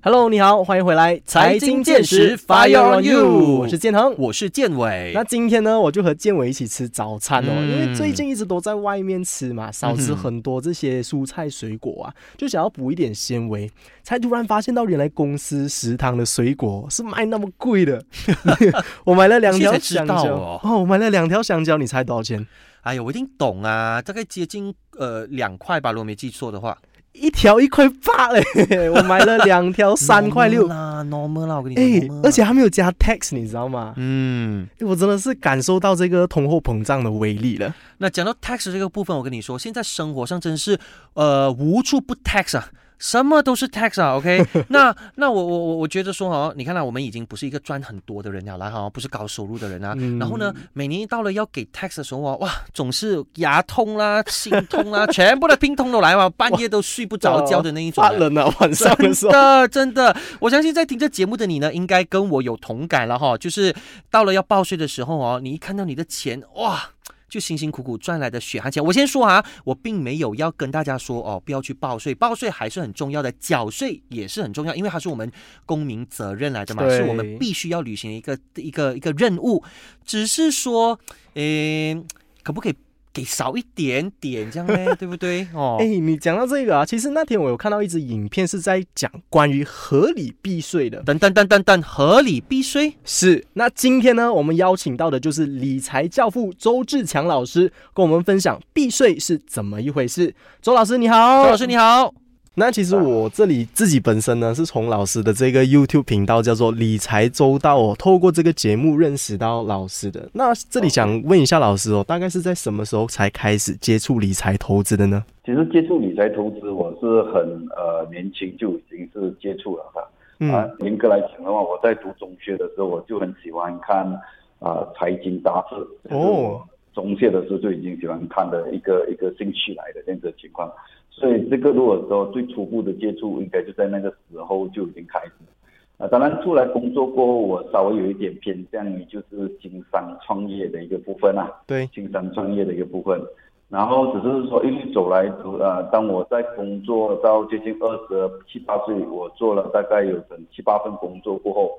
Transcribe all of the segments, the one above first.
Hello，你好，欢迎回来，财经见识，Fire on you，我是建恒，我是建伟。那今天呢，我就和建伟一起吃早餐哦，嗯因为最近一直都在外面吃嘛，少吃很多这些蔬菜水果啊，就想要补一点纤维，才突然发现到原来公司食堂的水果是卖那么贵的。我买了两条香蕉道哦我买了两条香蕉，你猜多少钱？哎呀，我一定懂啊，大概接近呃两块吧，如果没记错的话。一条一块八嘞，我买了两条三块六 Normal。啦，normal 啦，我跟你哎、说。normal 而且还没有加 tax，你知道吗？嗯，哎我真的是感受到这个通货膨胀的威力了。那讲到 tax 这个部分，我跟你说，现在生活上真是呃无处不 tax 啊。什么都是 tax 啊，OK？那那我我我我觉得说哦，你看到、我们已经不是一个赚很多的人了啦哈，不是高收入的人啊。嗯然后呢，每年到了要给 tax 的时候啊，哇，总是牙痛啦、心痛啦，全部的病痛都来嘛，半夜都睡不着觉的那一种啊。发冷啊，晚上的时真。的真的，我相信在听这节目的你呢，应该跟我有同感了哈。就是到了要报税的时候哦，你一看到你的钱，哇！就辛辛苦苦赚来的血汗钱，我先说啊，我并没有要跟大家说哦，不要去报税，报税还是很重要的，缴税也是很重要，因为它是我们公民责任来的嘛，是我们必须要履行的一个一个一个任务。只是说，诶，可不可以给少一点点这样呢？对不对？哦，哎、你讲到这个啊，其实那天我有看到一支影片，是在讲关于合理避税的。等等等等等，合理避税。是，那今天呢，我们邀请到的就是理财教父周志强老师，跟我们分享避税是怎么一回事。周老师你好，周老师你好。那其实我这里自己本身呢，是从老师的这个 YouTube 频道叫做理财周到哦，透过这个节目认识到老师的。那这里想问一下老师哦，大概是在什么时候才开始接触理财投资的呢？其实接触理财投资，我是很呃年轻就已经是接触了哈。嗯啊，严格来讲的话，我在读中学的时候，我就很喜欢看啊、财经杂志。哦，中学的时候就已经喜欢看的一个一个兴趣来的这样子的情况。所以这个如果说最初步的接触，应该就在那个时候就已经开始。啊，当然出来工作过后，我稍微有一点偏向于就是经商创业的一个部分啊。对，经商创业的一个部分。然后只是说一路走来，呃，当我在工作到接近二十七八岁，我做了大概有整七八份工作过后，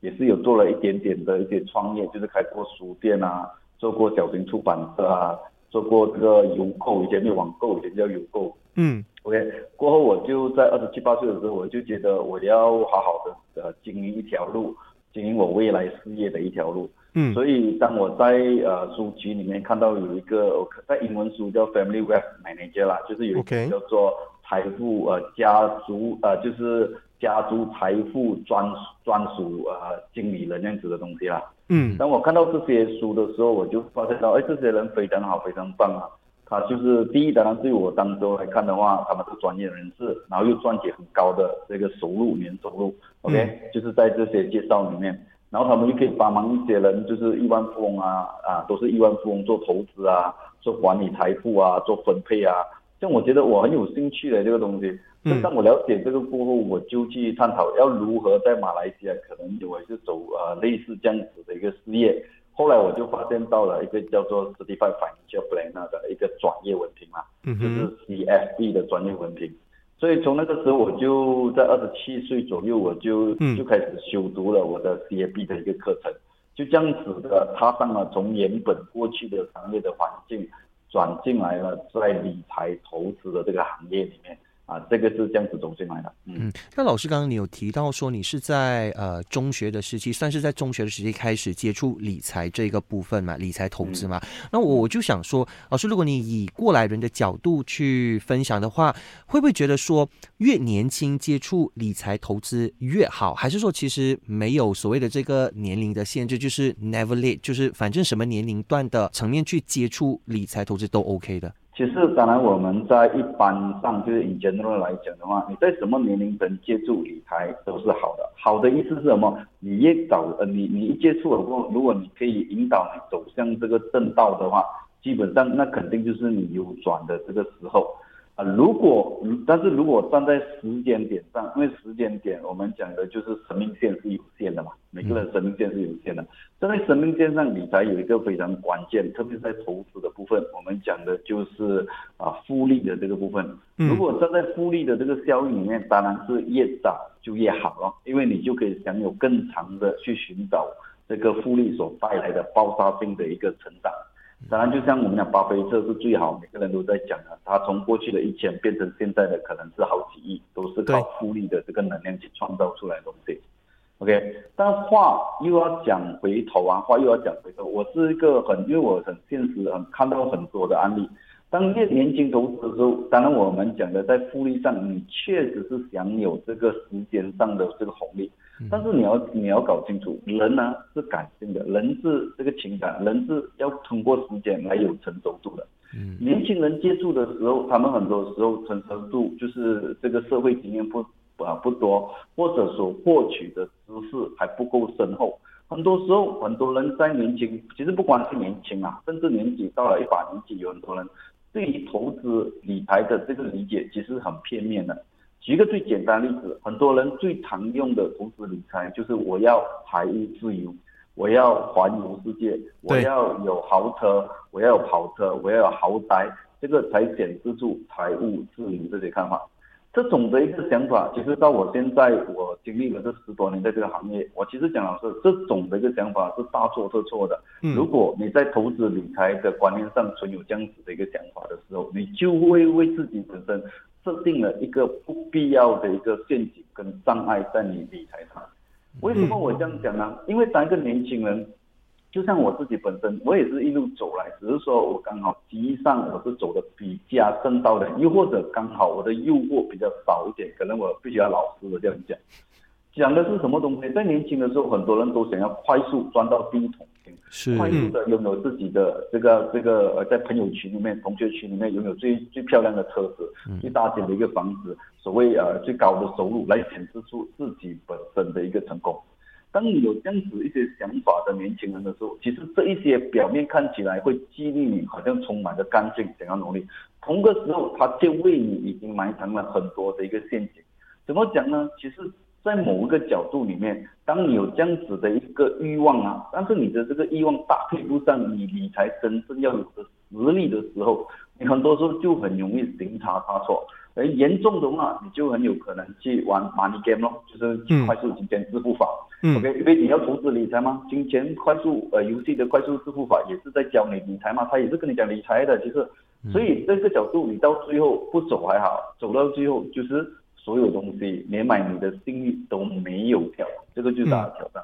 也是有做了一点点的一些创业，就是开过书店啊，做过小型出版社啊，做过这个邮购，以前没有网购，以前叫邮购。嗯 OK，过后我就在二十七八岁的时候，我就觉得我要好好的呃经营一条路，经营我未来事业的一条路。嗯所以当我在呃书局里面看到有一个在英文书叫 Family Wealth Manager 啦，就是有一个叫做财富呃家族呃就是家族财富专专属呃经理人这样子的东西啦。嗯当我看到这些书的时候，我就发现到，哎，这些人非常好，非常棒啊！他就是第一，当然对我当时来看的话，他们是专业人士，然后又赚取很高的这个收入，年收入，OK，、就是在这些介绍里面，然后他们就可以帮忙一些人，就是亿万富翁啊啊，都是亿万富翁做投资啊，做管理财富啊，做分配啊，像我觉得我很有兴趣的这个东西。当我了解这个过后，我就去探讨要如何在马来西亚可能我也是走呃类似这样子的一个事业。后来我就发现到了一个叫做 Certified Financial Planner 的一个专业文凭嘛，就是 CFP 的专业文凭。所以从那个时候，我就在二十七岁左右，我就嗯。就开始修读了我的 CFP 的一个课程，就这样子的踏上了从原本过去的行业的环境，转进来了在理财投资的这个行业里面啊，这个是这样子走进来的。嗯，嗯，那老师刚刚你有提到说你是在呃中学的时期，算是在中学的时期开始接触理财这个部分嘛，理财投资嘛。那我我就想说，老师，如果你以过来人的角度去分享的话，会不会觉得说越年轻接触理财投资越好？还是说其实没有所谓的这个年龄的限制，就是 never late，就是反正什么年龄段的层面去接触理财投资都 OK 的？其实当然我们在一般上就是 in general 来讲的话，你在什么年龄层接触理财都是好的。好的意思是什么？你越早呃你你一接触了过，如果你可以引导你走向这个正道的话，基本上那肯定就是你有转的这个时候。啊，如果但是如果站在时间点上，因为时间点我们讲的就是生命线是有限的嘛，每个人生命线是有限的，站在生命线上理财有一个非常关键，特别是在投资的部分，我们讲的就是啊复利的这个部分。如果站在复利的这个效应里面，当然是越早就越好了，因为你就可以享有更长的去寻找这个复利所带来的爆发性的一个成长。当然，就像我们讲巴菲特是最好，每个人都在讲的，他从过去的一千变成现在的可能是好几亿，都是靠复利的这个能量去创造出来的东西。OK，但话又要讲回头啊，话又要讲回头。我是一个很，因为我很现实，很看到很多的案例。当越年轻投资的时候，当然我们讲的在复利上，你确实是享有这个时间上的这个红利。但是你要你要搞清楚，人呢是感性的，人是这个情感，人是要通过时间来有成熟度的。嗯，年轻人接触的时候，他们很多时候成熟度就是这个社会经验不。啊不多，或者说获取的知识还不够深厚。很多时候，很多人在年轻，其实不光是年轻啊，甚至年纪到了一把年纪，有很多人对于投资理财的这个理解其实很片面的。举一个最简单例子，很多人最常用的投资理财就是我要财务自由，我要环游世界，我要有豪车，我要有跑车，我要有豪宅，这个才显示出财务自由这些看法。这种的一个想法，其实到我现在，我经历了这十多年在这个行业，我其实讲老师，这种的一个想法是大错特错的。如果你在投资理财的观念上存有这样子的一个想法的时候，你就会为自己本身设定了一个不必要的一个陷阱跟障碍在你理财上。为什么我这样讲呢？因为当一个年轻人。就像我自己本身，我也是一路走来，只是说我刚好机遇上我是走的比较正道的，又或者刚好我的诱惑比较少一点，可能我必须要老实的这样讲。讲的是什么东西？在年轻的时候，很多人都想要快速赚到第一桶金，是快速的拥有自己的这个这个呃，在朋友群里面、同学群里面拥有最最漂亮的车子、最大间的一个房子，所谓呃最高的收入，来显示出自己本身的一个成功。当你有这样子一些想法的年轻人的时候，其实这一些表面看起来会激励你，好像充满着干劲，想要努力。同个时候，他就为你已经埋藏了很多的一个陷阱。怎么讲呢？其实，在某一个角度里面，当你有这样子的一个欲望啊，但是你的这个欲望搭配不上你理财真正要有的实力的时候，你很多时候就很容易行差踏错。而严重的话，你就很有可能去玩 money game 咯，就是快速金钱致富法。OK，因为你要投资理财嘛，金钱快速呃游戏的快速致富法也是在教你理财嘛，他也是跟你讲理财的，其实，所以这个角度你到最后不走还好，走到最后就是所有东西连买你的信誉都没有挑，这个就是大的挑战。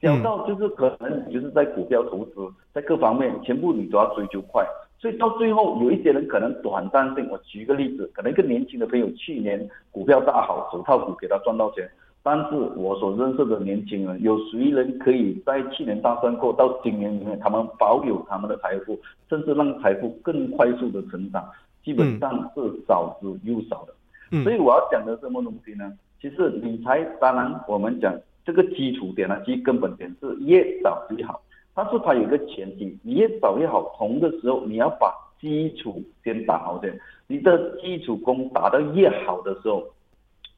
小到就是可能你就是在股票投资，在各方面全部你都要追求快。所以到最后，有一些人可能短暂性。我举一个例子，可能一个年轻的朋友去年股票大好，手套股给他赚到钱。但是我所认识的年轻人，有谁人可以在去年大赚过，到今年里面他们保有他们的财富，甚至让财富更快速的成长，基本上是少之又少的。所以我要讲的什么东西呢？其实理财，当然我们讲这个基础点呢，其根本点是越早越好。但是它有一个前提，你越早越好。同的时候，你要把基础先打好先。你的基础功打得越好的时候，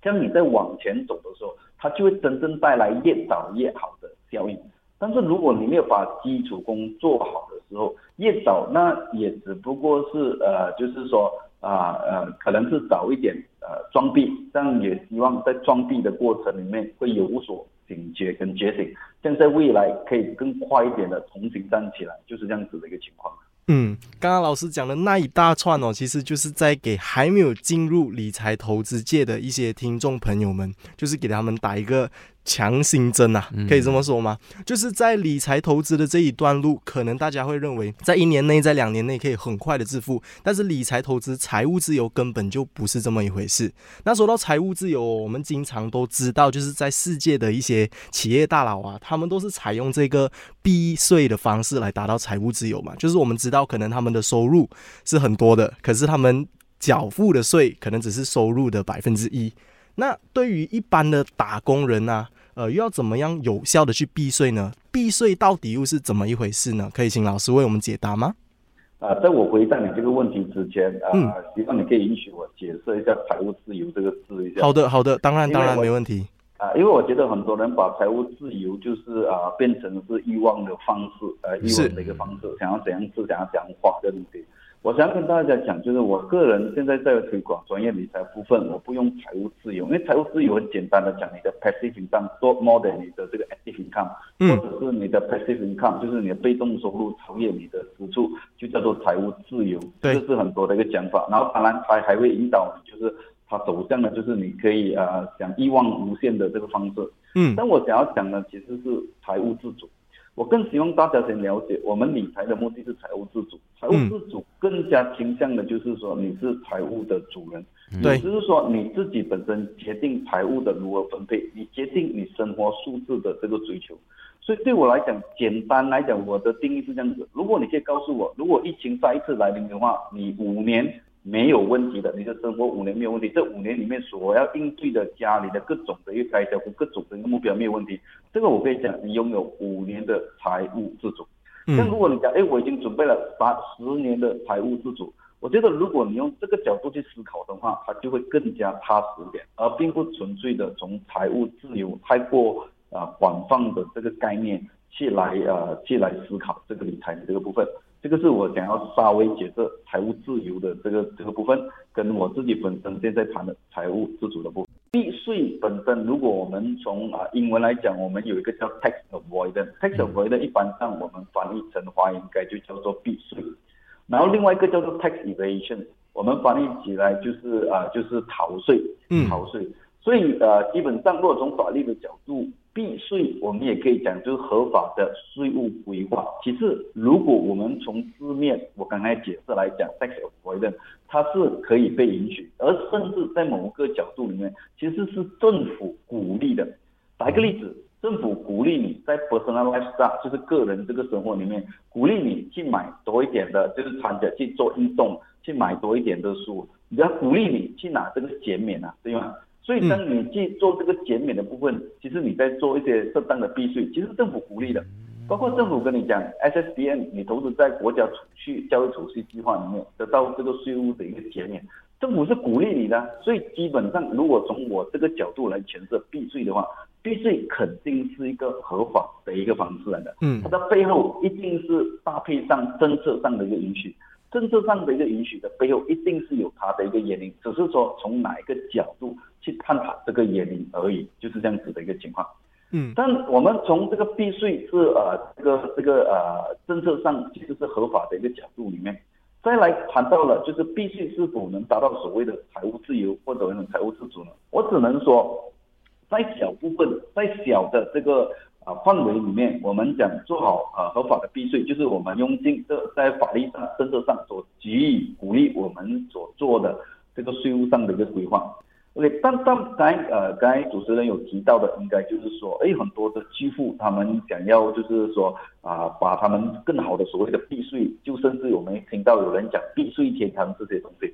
这样你在往前走的时候，它就会真正带来越早越好的效应。但是如果你没有把基础功做好的时候，越早那也只不过是呃，就是说啊呃，可能是早一点呃装逼，但也希望在装逼的过程里面会有所。警觉跟觉醒，这样在未来可以更快一点的重新站起来，就是这样子的一个情况。嗯，刚刚老师讲的那一大串哦，其实就是在给还没有进入理财投资界的一些听众朋友们，就是给他们打一个。强心针啊，可以这么说吗？就是在理财投资的这一段路，可能大家会认为在一年内、在两年内可以很快的致富，但是理财投资、财务自由根本就不是这么一回事。那说到财务自由，我们经常都知道，就是在世界的一些企业大佬啊，他们都是采用这个避税的方式来达到财务自由嘛。就是我们知道，可能他们的收入是很多的，可是他们缴付的税可能只是收入的百分之一。那对于一般的打工人呢？呃，又要怎么样有效的去避税呢？避税到底又是怎么一回事呢？可以请老师为我们解答吗？啊，在我回答你这个问题之前，啊，希望你可以允许我解释一下“财务自由”这个字一下。好的，好的，当然，当然没问题。啊，因为我觉得很多人把财务自由就是啊变成是欲望的方式，呃，欲望的一个方式，想要怎样吃，想要怎样花的东西。我想跟大家讲，就是我个人现在在推广专业理财部分，我不用财务自由，因为财务自由很简单的讲，你的 passive income 多 more than 你的这个 active income，或者是你的 passive income 就是你的被动收入超越你的支出，就叫做财务自由。这是很多的一个讲法。然后当然它还会引导你，就是它走向的就是你可以呃想欲望无限的这个方式。嗯，但我想要讲的其实是财务自主。我更希望大家先了解，我们理财的目的是财务自主。财务自主更加倾向的就是说你是财务的主人，对，就是说你自己本身决定财务的如何分配，你决定你生活素质的这个追求。所以对我来讲，简单来讲，我的定义是这样子：如果你可以告诉我，如果疫情再一次来临的话，你五年。没有问题的，你的生活五年没有问题。这五年里面所要应对的家里的各种的一个开销和各种的一个目标没有问题。这个我可以讲，你拥有五年的财务自主。但如果你讲，哎，我已经准备了八十年的财务自主，我觉得如果你用这个角度去思考的话，它就会更加踏实一点，而并不纯粹的从财务自由太过啊广泛的这个概念去来呃去来思考这个理财的这个部分。这个是我想要稍微解释财务自由的这个这个部分，跟我自己本身现在谈的财务自主的部分。避税本身，如果我们从啊英文来讲，我们有一个叫 tax avoidance。tax avoidance 一般上我们翻译成华应该就叫做避税，然后另外一个叫做 tax evasion，我们翻译起来就是啊就是逃税，逃税。所以呃基本上，如果从法律的角度。避税，我们也可以讲就是合法的税务规划。其次，如果我们从字面我刚才解释来讲，tax avoidance 它是可以被允许，而甚至在某个角度里面，其实是政府鼓励的。打一个例子，政府鼓励你在 personal lifestyle，就是个人这个生活里面，鼓励你去买多一点的，就是参加去做运动，去买多一点的书，比较鼓励你去拿这个减免啊，对吗？所以，当你去做这个减免的部分，其实你在做一些适当的避税，其实政府鼓励的，包括政府跟你讲，S S B N，你投资在国家储蓄教育储蓄计划里面得到这个税务的一个减免，政府是鼓励你的。所以基本上，如果从我这个角度来诠释避税的话，避税肯定是一个合法的一个方式来的。嗯，它的背后一定是搭配上政策上的一个允许。政策上的一个允许的背后，一定是有它的一个原因，只是说从哪一个角度去探讨这个原因而已，就是这样子的一个情况。嗯，但我们从这个避税是呃这个这个呃政策上其实是合法的一个角度里面，再来谈到了就是避税是否能达到所谓的财务自由或者财务自主呢？我只能说，在小部分，在小的这个。啊，范围里面，我们讲做好啊合法的避税，就是我们用尽这在法律上、政策上所给予鼓励我们所做的这个税务上的一个规划。OK，但刚呃刚才主持人有提到的，应该就是说，哎，很多的巨富他们想要就是说啊，把他们更好的所谓的避税，就甚至我们听到有人讲避税天堂这些东西。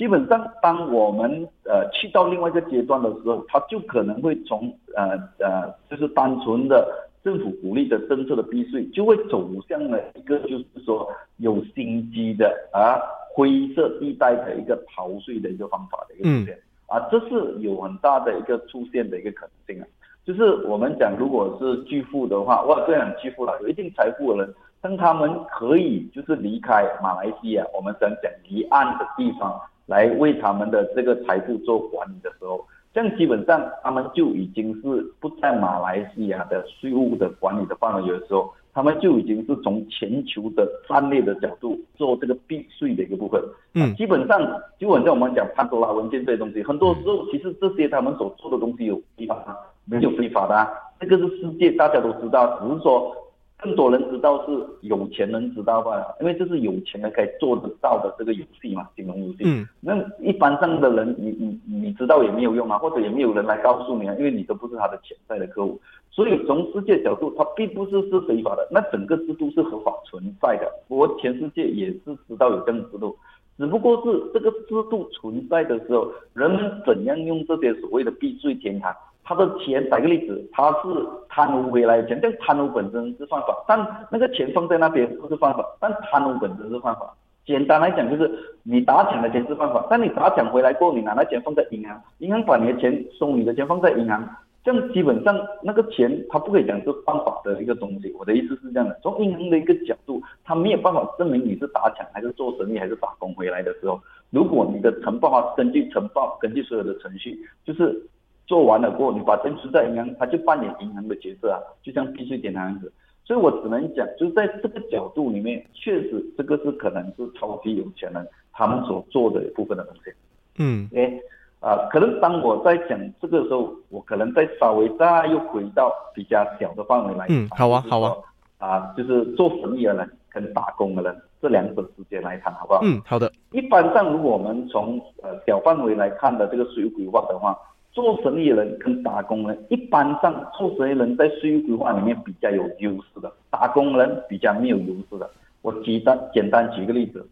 基本上，当我们呃去到另外一个阶段的时候，它就可能会从呃呃，就是单纯的政府鼓励的政策的避税，就会走向了一个就是说有心机的啊灰色地带的一个逃税的一个方法的一个出现啊，这是有很大的一个出现的一个可能性啊。就是我们讲，如果是巨富的话，哇，这样巨富了，有一定财富的人，当他们可以就是离开马来西亚，我们想讲离岸的地方。来为他们的这个财富做管理的时候，这样基本上他们就已经是不在马来西亚的税务的管理的范围的时候，他们就已经是从全球的战略的角度做这个避税的一个部分。嗯，基本上就好像我们讲潘多拉文件这些东西，很多时候其实这些他们所做的东西有非法吗？没有非法的，这个是世界大家都知道，只是说。更多人知道是有钱人知道吧？因为这是有钱人可以做得到的这个游戏嘛，金融游戏。嗯。那一般上的人，你你你知道也没有用啊，或者也没有人来告诉你啊，因为你都不是他的潜在的客户。所以从世界角度，它并不是是非法的，那整个制度是合法存在的。我全世界也是知道有这样制度，只不过是这个制度存在的时候，人们怎样用这些所谓的避税天堂。他的钱，打个例子，他是贪污回来的钱，但贪污本身是犯法，但那个钱放在那边不是犯法，但贪污本身是犯法。简单来讲就是，你打抢的钱是犯法，但你打抢回来过后，你拿那钱放在银行，银行把你的钱收你的钱放在银行，这样基本上那个钱他不可以讲是犯法的一个东西。我的意思是这样的，从银行的一个角度，他没有办法证明你是打抢还是做生意还是打工回来的时候，如果你的呈报啊，根据呈报，根据所有的程序，就是做完了过后，你把钱存在银行，他就扮演银行的角色啊，就像避税点那样子。所以我只能讲，就是在这个角度里面，确实这个是可能是超级有钱人他们所做的一部分的东西。嗯，诶，啊，可能当我在讲这个时候，我可能再稍微再又回到比较小的范围来。嗯，好啊，好啊。啊，就是做生意的人跟打工的人这两者之间来谈，好不好？嗯，好的。一般上，如果我们从呃小范围来看的这个税务规划的话，做生意人跟打工人，一般上做生意人在税务规划里面比较有优势的，打工人比较没有优势的。我举单简单举个例子，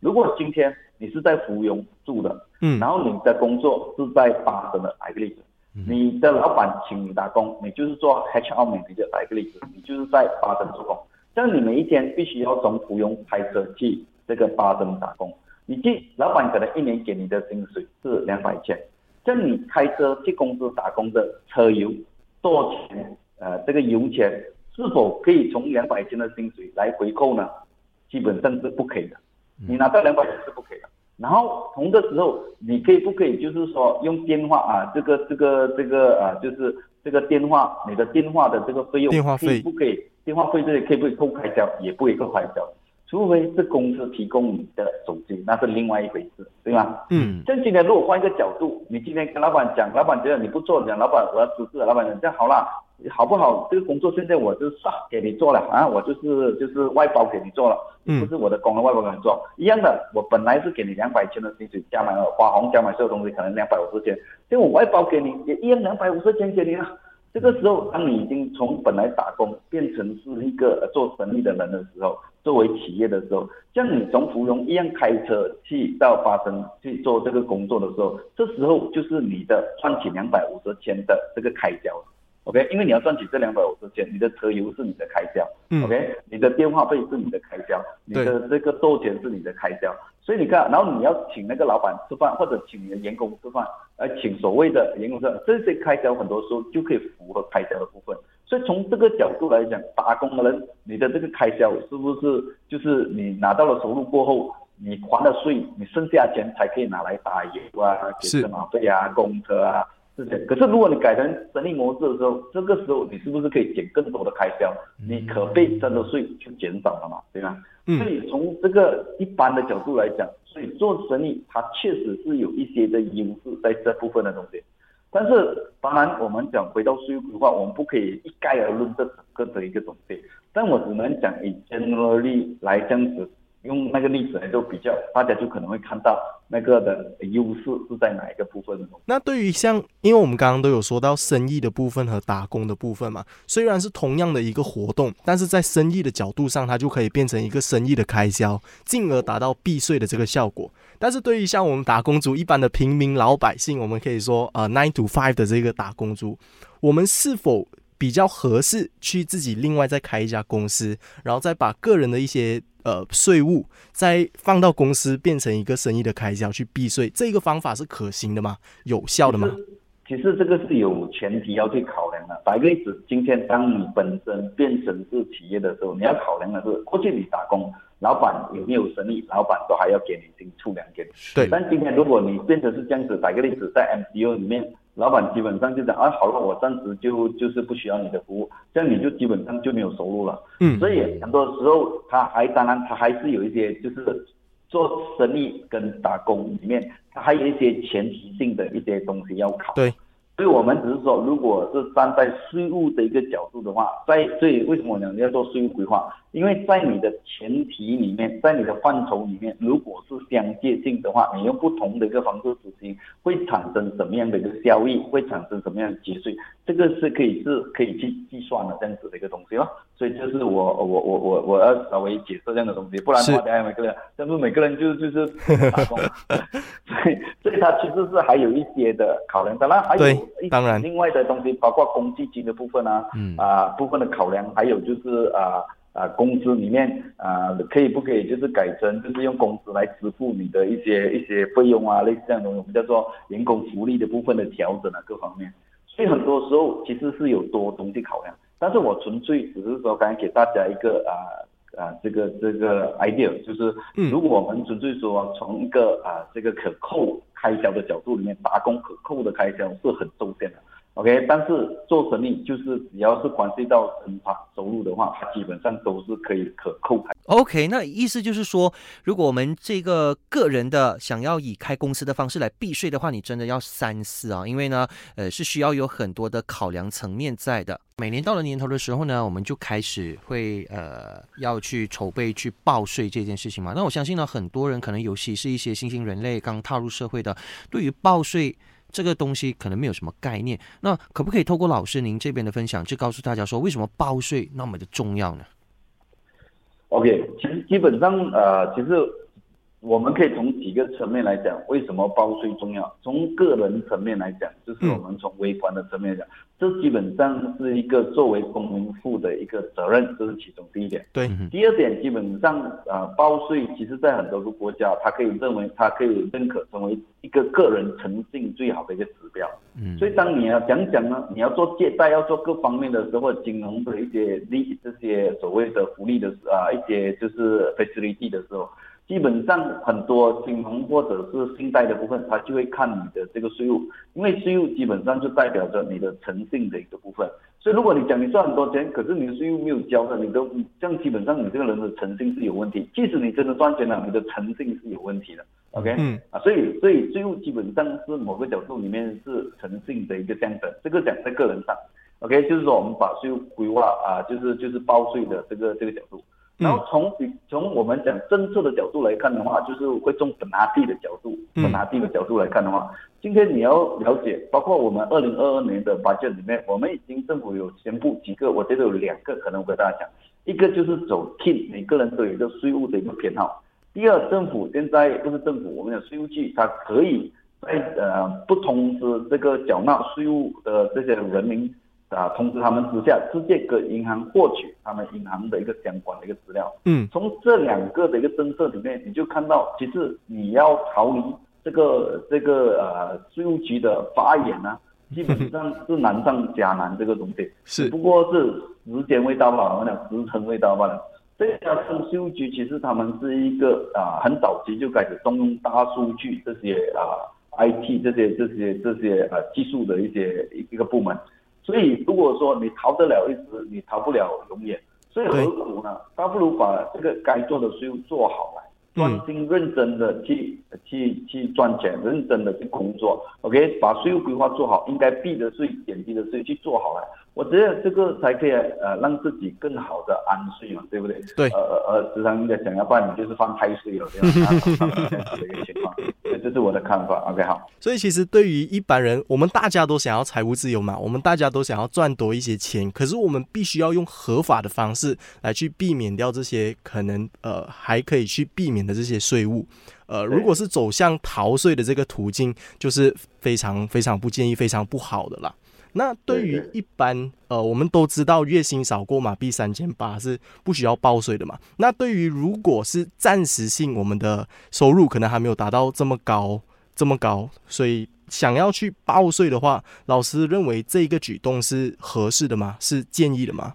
如果今天你是在芙蓉住的，嗯，然后你的工作是在巴生的，来个例子，你的老板请你打工，你就是做 HR 美的，来个例子，你就是在巴生做工，这样你每一天必须要从芙蓉开车去这个巴生打工，你去老板可能一年给你的薪水是两百千。像你开车去公司打工的车油多少钱？呃，这个油钱是否可以从两百千的薪水来回扣呢？基本上是不可以的。你拿到两百千是不可以的。然后同的时候，你可以不可以就是说用电话啊，这个这个这个啊，就是这个电话，你的电话的这个费用，电话费不可以？电话费这里可以不可以扣开销？也不会扣开销。除非是公司提供你的手机，那是另外一回事，对吗？嗯。像今天如果换一个角度，你今天跟老板讲，老板觉得你不做，讲老板我要辞职，老板讲这样好了，好不好？这个工作现在我就算给你做了啊，我就是就是外包给你做了，不是我的工了外包给你做，一样的，我本来是给你两百千的薪水，加满了花红，加满所有东西，可能两百五十千，现在我外包给你，也一样两百五十千给你了。这个时候，当你已经从本来打工变成是一个做生意的人的时候，作为企业的时候，像你从芙蓉一样开车去到巴生去做这个工作的时候，这时候就是你的赚取两百五十千的这个开销，OK？因为你要赚取这两百五十千，你的车油是你的开销，OK？你的电话费是你的开销，你的这个豆钱是你的开销。所以你看，然后你要请那个老板吃饭，或者请你的员工吃饭，呃，请所谓的员工吃饭，这些开销很多时候就可以符合开销的部分。所以从这个角度来讲，打工的人，你的这个开销是不是就是你拿到了收入过后，你还了税，你剩下钱才可以拿来打油啊、给车马费啊、公车啊可是如果你改成生意模式的时候，这个时候你是不是可以减更多的开销？你可被征的税就减少了嘛，对吗？所以从这个一般的角度来讲，所以做生意它确实是有一些的优势在这部分的东西。但是当然，我们讲回到税务规划，我们不可以一概而论这整个的一个东西。但我只能讲以 generally 来这样子。用那个例子来做比较，大家就可能会看到那个的优势是在哪一个部分。那对于像，因为我们刚刚都有说到生意的部分和打工的部分嘛，虽然是同样的一个活动，但是在生意的角度上，它就可以变成一个生意的开销，进而达到避税的这个效果。但是对于像我们打工族一般的平民老百姓，我们可以说呃 nine to five 的这个打工族，我们是否比较合适去自己另外再开一家公司，然后再把个人的一些。呃，税务再放到公司变成一个生意的开销去避税，这个方法是可行的吗？有效的吗？其实这个是有前提要去考量的。举个例子，今天当你本身变成是企业的时候，你要考量的是过去你打工，老板有没有生意，老板都还要给你薪出粮给你。对。但今天如果你变成是这样子，举个例子，在 MCO 里面。老板基本上就讲啊，好了，我暂时就就是不需要你的服务，这样你就基本上就没有收入了。嗯，所以很多时候他还当然他还是有一些就是做生意跟打工里面，他还有一些前提性的一些东西要考。对。所以我们只是说，如果是站在税务的一个角度的话，在所以为什么讲要做税务规划？因为在你的前提里面，在你的范畴里面，如果是相接近的话，你用不同的一个方式执行，会产生什么样的一个效益？会产生什么样的节税？这个是可以是可以去计算的这样子的一个东西哦。所以就是我我我我我要稍微解释这样的东西，不然的话，大家每个人，但是每个人就就是打工，所以所以它其实是还有一些的考量。当然还有当然另外的东西，包括公积金的部分啊，啊部分的考量，还有就是啊啊工资里面啊可以不可以就是改成就是用工资来支付你的一些一些费用啊，类似这样的东西，我们叫做员工福利的部分的调整啊，各方面。所以很多时候其实是有多东西考量。但是我纯粹只是说，刚才给大家一个啊啊这个这个 idea，就是如果我们纯粹说从一个啊这个可扣开销的角度里面，打工客户的开销是很受限的。OK，但是做生意就是只要是关系到生产收入的话，它基本上都是可以可扣开。OK，那意思就是说，如果我们这个个人的想要以开公司的方式来避税的话，你真的要三思啊，因为呢，呃，是需要有很多的考量层面在的。每年到了年头的时候呢，我们就开始会呃要去筹备去报税这件事情嘛。那我相信呢，很多人可能尤其是一些新兴人类刚踏入社会的，对于报税。这个东西可能没有什么概念，那可不可以透过老师您这边的分享，就告诉大家说，为什么报税那么的重要呢？OK，其实基本上呃，其实。我们可以从几个层面来讲，为什么包税重要？从个人层面来讲，就是我们从微观的层面讲，这基本上是一个作为公民负的一个责任，这是其中第一点。对。第二点，基本上啊，包税其实在很多个国家，它可以认为，它可以认可成为一个个人诚信最好的一个指标。嗯。所以，当你要讲讲呢，你要做借贷，要做各方面的时候，金融的一些利，这些所谓的福利的啊，一些就是 facility 的时候。基本上很多金融或者是信贷的部分，他就会看你的这个税务，因为税务基本上就代表着你的诚信的一个部分。所以如果你讲你赚很多钱，可是你的税务没有交的，你都这样基本上你这个人的诚信是有问题。即使你真的赚钱了，你的诚信是有问题的。OK，嗯啊，所以所以税务基本上是某个角度里面是诚信的一个象征。这个讲在个人上，OK，就是说我们把税务规划啊，就是就是报税的这个这个角度。然后从比从我们讲政策的角度来看的话，就是会从本拿地的角度，本拿地的角度来看的话，今天你要了解，包括我们二零二二年的 budget 里面，我们已经政府有宣布几个，我觉得有两个可能跟大家讲，一个就是走 team，每个人都有一个税务的一个偏好。第二，政府现在不是政府，我们的税务局，它可以在呃不通知这个缴纳税务的这些人民。啊，通知他们之下，直接跟银行获取他们银行的一个相关的一个资料。嗯，从这两个的一个政策里面，你就看到，其实你要逃离这个这个呃税务局的法眼呢，基本 上是难上加难。这个东西是，不过是时间未到罢了，讲时辰未到罢了。这家税务局其实他们是一个啊，很早期就开始动用大数据这些啊 IT 这些这些这些呃技术的一些一个部门。所以，如果说你逃得了一时，你逃不了永远。所以何苦呢？倒不如把这个该做的税务做好来，专心认真的去去去赚钱，认真的去工作。OK，把税务规划做好，应该避的税、减低的税去做好来。我觉得这个才可以呃让自己更好的安睡嘛，对不对？对。呃呃，时常应该想要不然你就是放太岁了这样 的一个情况。这是我的看法。OK，好。所以其实对于一般人，我们大家都想要财务自由嘛，我们大家都想要赚多一些钱，可是我们必须要用合法的方式来去避免掉这些可能呃还可以去避免的这些税务。呃，如果是走向逃税的这个途径，就是非常非常不建议、非常不好的啦。那对于一般呃，我们都知道月薪少过马币三千八是不需要报税的嘛。那对于如果是暂时性，我们的收入可能还没有达到这么高这么高，所以想要去报税的话，老师认为这一个举动是合适的吗？是建议的吗？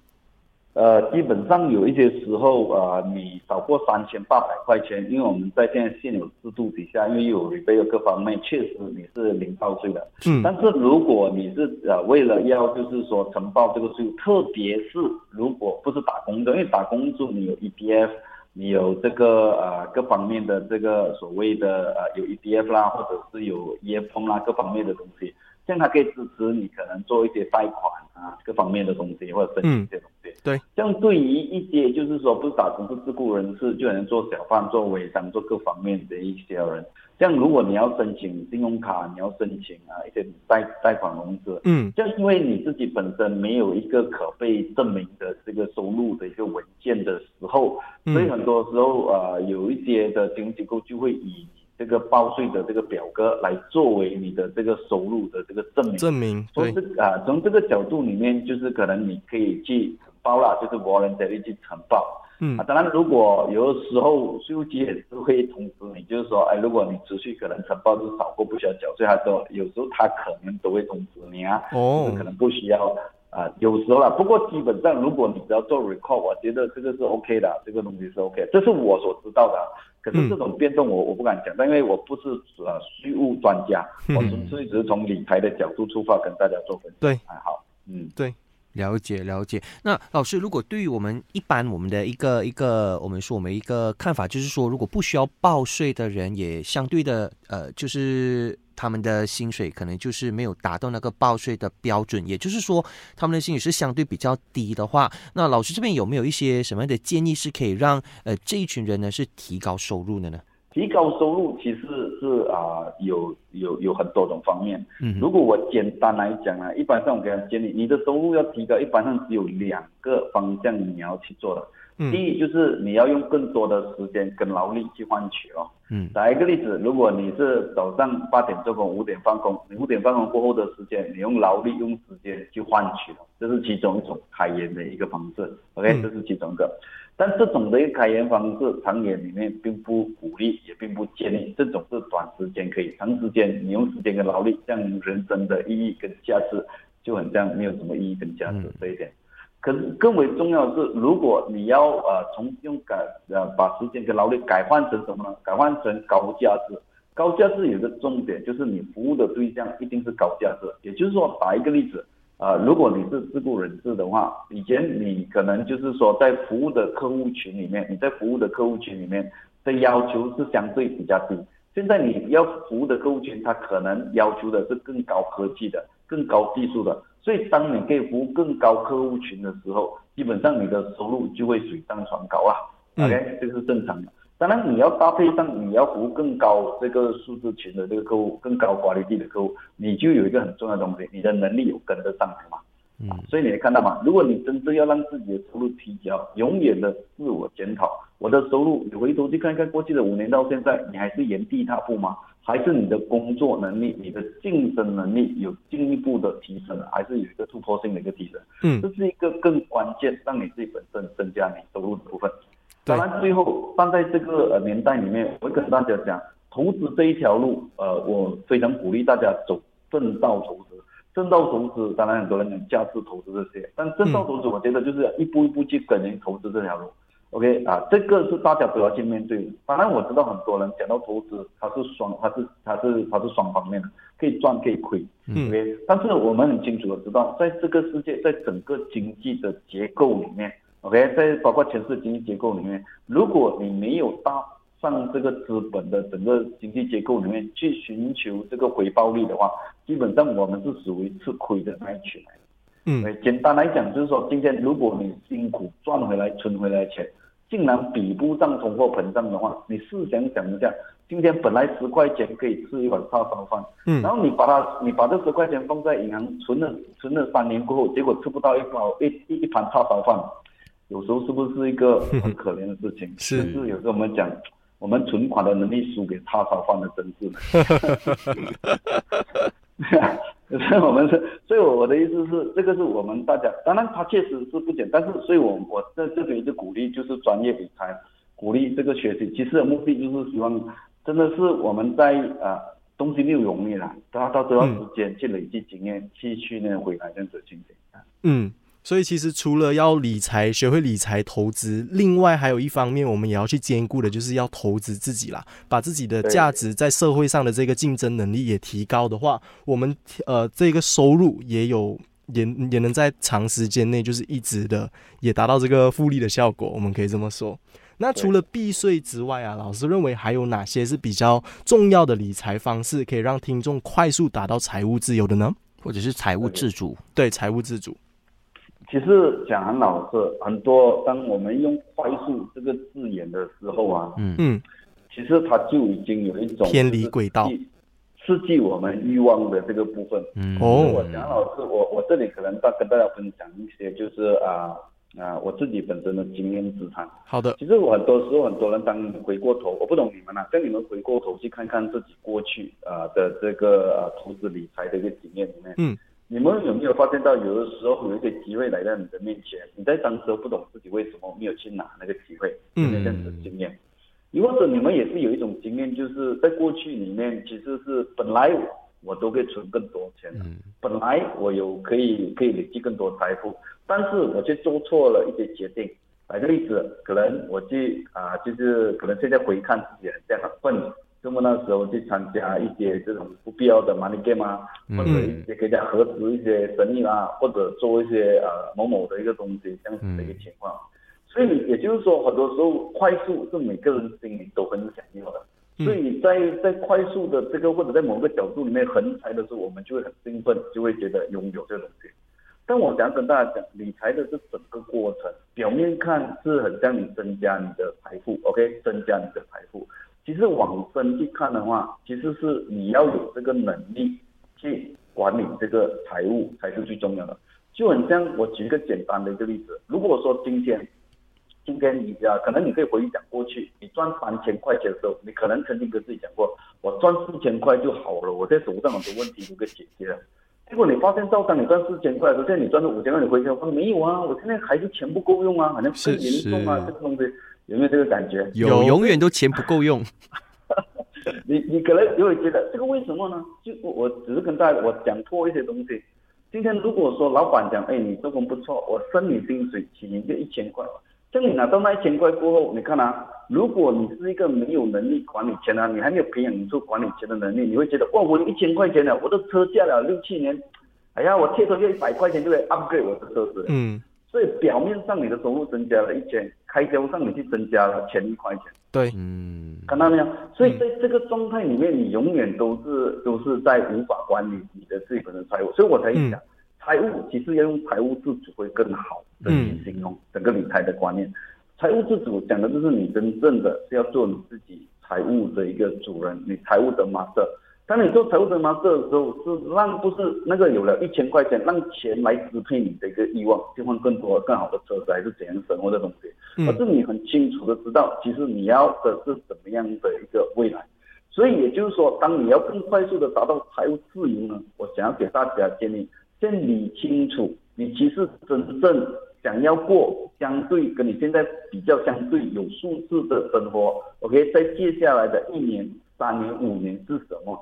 呃，基本上有一些时候，呃，你少过三千八百块钱，因为我们在现在现有制度底下，因为有 rebate 各方面，确实你是零报税的。嗯。但是如果你是呃为了要就是说承报这个税，特别是如果不是打工的，因为打工族你有 EPF，你有这个呃各方面的这个所谓的呃有 EPF 啦，或者是有 EF 啦各方面的东西，这样它可以支持你可能做一些贷款啊各方面的东西，或者申请一些东西。对，这样对于一些就是说不是打工是自雇人士，就能做小贩、做微商、做各方面的一些人。这样如果你要申请信用卡，你要申请啊一些贷贷款融资，嗯，就因为你自己本身没有一个可被证明的这个收入的一个文件的时候，所以很多时候啊有一些的金融机构就会以这个报税的这个表格来作为你的这个收入的这个证明。证明。从这啊从这个角度里面，就是可能你可以去承。包了就是 voluntary 去承包，嗯啊，当然，如果有的时候税务局也是会通知你，就是说，哎，如果你持续可能承包是少过不需要缴税，他说有时候他可能都会通知你啊，哦就是可能不需要啊、有时候啦。不过基本上，如果你只要做 record，我觉得这个是 OK 的，这个东西是 OK，这是我所知道的。可是这种变动我我不敢讲，但因为我不是呃税务专家，我纯粹只是从理财的角度出发跟大家做分析。对，还好，嗯。对了解了解。那老师，如果对于我们一般我们的一个一个，我们说我们一个看法，就是说，如果不需要报税的人，也相对的呃，就是他们的薪水可能就是没有达到那个报税的标准，也就是说，他们的薪水是相对比较低的话，那老师这边有没有一些什么样的建议是可以让呃这一群人呢是提高收入的呢？提高收入其实是啊、有有有很多种方面。嗯如果我简单来讲呢，一般上我给他建议，你的收入要提高，一般上只有两个方向你要去做的。嗯第一就是你要用更多的时间跟劳力去换取哦。嗯打一个例子，如果你是早上八点做工，五点放工，你五点放工过后的时间，你用劳力用时间去换取，这是其中一种开源的一个方式。OK，、嗯这是其中一个。但这种的一个开源方式，长远里面并不鼓励，也并不建议。这种是短时间可以，长时间你用时间跟劳力，这样人生的意义跟价值就很像没有什么意义跟价值嗯这一点。可是更为重要的是，如果你要呃从用改呃把时间跟劳力改换成什么呢？改换成高价值。高价值有个重点，就是你服务的对象一定是高价值。也就是说，打一个例子，呃，如果你是自雇人士的话，以前你可能就是说在服务的客户群里面，你在服务的客户群里面的要求是相对比较低。现在你要服务的客户群，他可能要求的是更高科技的、更高技术的，所以当你可以服务更高客户群的时候，基本上你的收入就会水涨船高啊。嗯 OK，这是正常的。当然，你要搭配上你要服务更高这个数字群的这个客户，更高管理地的客户，你就有一个很重要的东西，你的能力有跟得上来嘛。嗯所以你也看到嘛，如果你真正要让自己的收入提高，永远的自我检讨，我的收入，你回头去看看过去的五年到现在，你还是原地踏步吗？还是你的工作能力、你的竞争能力有进一步的提升，还是有一个突破性的一个提升？嗯这是一个更关键，让你自己本身增加你收入的部分。当然，最后放在这个呃年代里面，我会跟大家讲，投资这一条路，呃，我非常鼓励大家走正道投资。正道投资，当然很多人讲价值投资这些，但正道投资，我觉得就是一步一步去跟人投资这条路。OK 啊，这个是大家都要去面对的。当然我知道很多人讲到投资，它是双，它是它是它是双方面的，可以赚可以亏。嗯 OK，但是我们很清楚的知道，在这个世界，在整个经济的结构里面，OK，在包括全世界经济结构里面，如果你没有搭上这个资本的整个经济结构里面去寻求这个回报率的话，基本上我们是属于吃亏的那一群。嗯，简单来讲就是说，今天如果你辛苦赚回来、存回来的钱，竟然比不上通货膨胀的话，你试想想一下，今天本来十块钱可以吃一碗叉烧饭，嗯然后你把它，你把这十块钱放在银行存了，存了三年过后，结果吃不到一包一一一盘叉烧饭，有时候是不是一个很 可怜的事情？是甚至有时候我们讲，我们存款的能力输给叉烧饭的真是。可是我们是，所以我的意思是，这个是我们大家，当然它确实是不简单，但是所以我我在这边就鼓励就是专业理财，鼓励这个学习，其实的目的就是希望，真的是我们在啊、东西没有容易啦，大家都要时间去累积经验，去训练回来这样子的情形。嗯，所以其实除了要理财，学会理财投资，另外还有一方面我们也要去兼顾的，就是要投资自己啦，把自己的价值在社会上的这个竞争能力也提高的话，我们呃这个收入也有。也也能在长时间内就是一直的也达到这个复利的效果，我们可以这么说。那除了避税之外啊，老师认为还有哪些是比较重要的理财方式，可以让听众快速达到财务自由的呢？或者是财务自主？对，财务自主。其实讲很老实，很多当我们用“快速”这个字眼的时候啊，嗯。嗯。其实它就已经有一种偏离轨道。刺激我们欲望的这个部分。嗯。哦我讲老师，我我这里可能大跟大家分享一些，就是啊啊我自己本身的经验之谈。好的，其实我很多时候很多人当你回过头，我不懂你们啊，跟你们回过头去看看自己过去啊、的这个呃投资理财的一个经验里面，嗯，你们有没有发现到，有的时候有一些机会来到你的面前，你在当时不懂自己为什么没有去拿那个机会，有没有这样子的经验？又或者你们也是有一种经验，就是在过去里面，其实是本来我我都可以存更多钱的，本来我有可以可以累积更多财富，但是我却做错了一些决定。举个例子，可能我去啊，就是可能现在回看自己很笨。那么那时候去参加一些这种不必要的 money game 啊，或者一些给人家合资一些生意啊，或者做一些呃某某的一个东西这样子的一个情况。所以也就是说，很多时候快速是每个人心里都很想要的。所以在在快速的这个或者在某个角度里面横财的时候，我们就会很兴奋，就会觉得拥有这个东西。但我想跟大家讲，理财的这整个过程，表面看是很像你增加你的财富，OK，增加你的财富。其实往深去看的话，其实是你要有这个能力去管理这个财务才是最重要的。就很像我举一个简单的一个例子，如果说今天，今天你啊，可能你可以回忆讲过去，你赚三千块钱的时候，你可能曾经跟自己讲过，我赚四千块就好了，我在手上很多问题都给解决了。结果你发现，照当你赚四千块的时候，现在你赚了五千块，你回想说没有啊，我现在还是钱不够用啊，好像更严重啊，这个东西。有没有这个感觉？有，永远都钱不够用。你你可能也会觉得这个为什么呢？就我只是跟大家我讲错一些东西。今天如果说老板讲，哎，你做工不错，我升你薪水，起你就一千块。像你拿到那一千块过后，你看啊，如果你是一个没有能力管理钱啊，你还没有培养出管理钱的能力，你会觉得哇，我有一千块钱了，我的车驾了六七年，哎呀，我贴头就一百块钱就可以 upgrade 我的车子。嗯。所以表面上你的收入增加了一千，开销上你去增加了千一块钱。对，嗯，看到没有？所以在这个状态里面，你永远都是都是在无法管理你的自己本身财务。所以我才讲，财务其实要用财务自主会更好的去形容整个理财的观念。财务自主讲的就是你真正的是要做你自己财务的一个主人，你财务的 master。当你做财务的吗？这时候是让不是那个有了一千块钱，让钱来支配你的一个欲望，去换更多更好的车子，还是怎样生活的东西？而是你很清楚的知道，其实你要的是怎么样的一个未来。所以也就是说，当你要更快速的达到财务自由呢，我想要给大家建议，先理清楚你其实真正想要过相对跟你现在比较相对有数字的生活。OK，在接下来的一年、三年、五年是什么？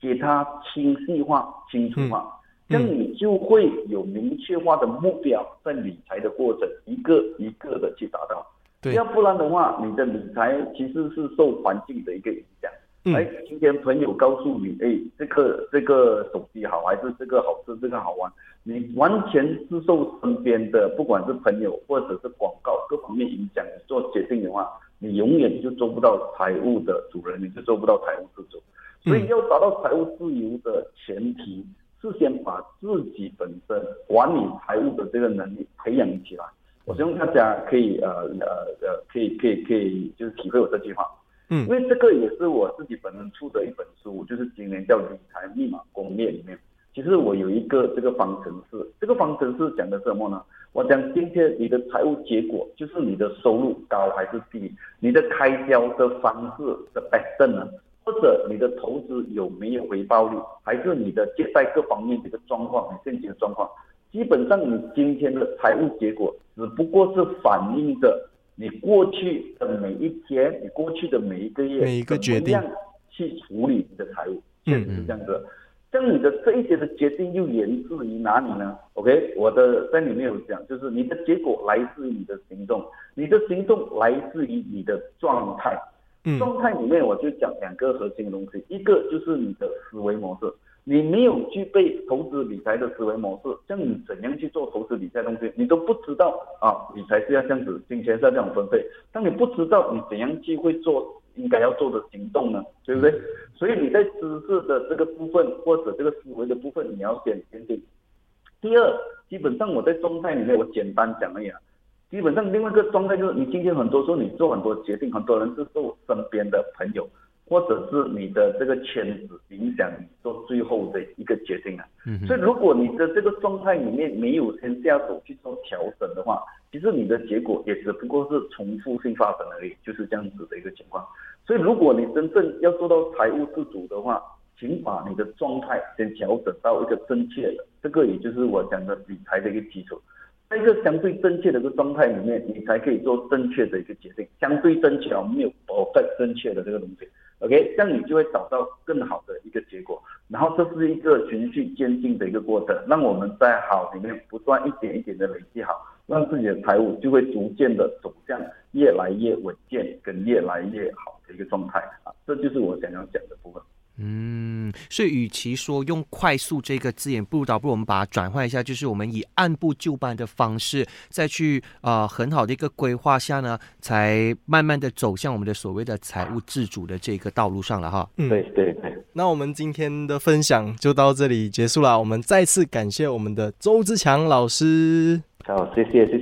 给它清晰化、清楚化，这样你就会有明确化的目标，在理财的过程一个一个的去达到。对，要不然的话，你的理财其实是受环境的一个影响。哎，今天朋友告诉你，哎，这个这个手机好，还是这个好吃，这个好玩，你完全是受身边的，不管是朋友或者是广告各方面影响做决定的话，你永远就做不到财务的主人，你就做不到财务自主。所以要达到财务自由的前提，是先把自己本身管理财务的这个能力培养起来。我希望大家可以呃呃呃，可以可以可以，就是体会我这句话。嗯，因为这个也是我自己本人出的一本书，就是今年叫《理财密码攻略》里面，其实我有一个这个方程式。这个方程式讲的是什么呢？我讲今天你的财务结果就是你的收入高还是低，你的开销的方式的摆正呢？或者你的投资有没有回报率，还是你的借贷各方面的一个状况，你现金的状况，基本上你今天的财务结果只不过是反映着你过去的每一天，你过去的每一个月，每一个决定去处理你的财务，确实是这样子。像你的这一些的决定又源自于哪里呢？OK，我的在里面有讲，就是你的结果来自于你的行动，你的行动来自于你的状态。状态里面，我就讲两个核心的东西，一个就是你的思维模式，你没有具备投资理财的思维模式，像你怎样去做投资理财东西，你都不知道啊，理财是要这样子，金钱是要这样分配，当你不知道你怎样去会做应该要做的行动呢，对不对？所以你在知识的这个部分或者这个思维的部分，你要先坚定。第二，基本上我在状态里面，我简单讲而已啊。基本上，另外一个状态就是，你今天很多时候你做很多决定，很多人是受身边的朋友或者是你的这个圈子影响你做最后的一个决定啊。所以，如果你的这个状态里面没有先下手去做调整的话，其实你的结果也只不过是重复性发生而已，就是这样子的一个情况。所以，如果你真正要做到财务自主的话，请把你的状态先调整到一个正确的，这个也就是我讲的理财的一个基础。在一个相对正确的一个状态里面，你才可以做正确的一个决定。相对正确啊，没有百分正确的这个东西。OK，这样你就会找到更好的一个结果。然后这是一个循序渐进的一个过程，让我们在好里面不断一点一点的累积好，让自己的财务就会逐渐的走向越来越稳健跟越来越好的一个状态啊。这就是我想要讲的部分。嗯，所以与其说用快速这个字眼，不如倒不如我们把它转换一下，就是我们以按部就班的方式，再去啊很好的一个规划下呢，才慢慢的走向我们的所谓的财务自主的这个道路上了哈。嗯，对对对。那我们今天的分享就到这里结束了，我们再次感谢我们的周志强老师。好，谢谢谢谢。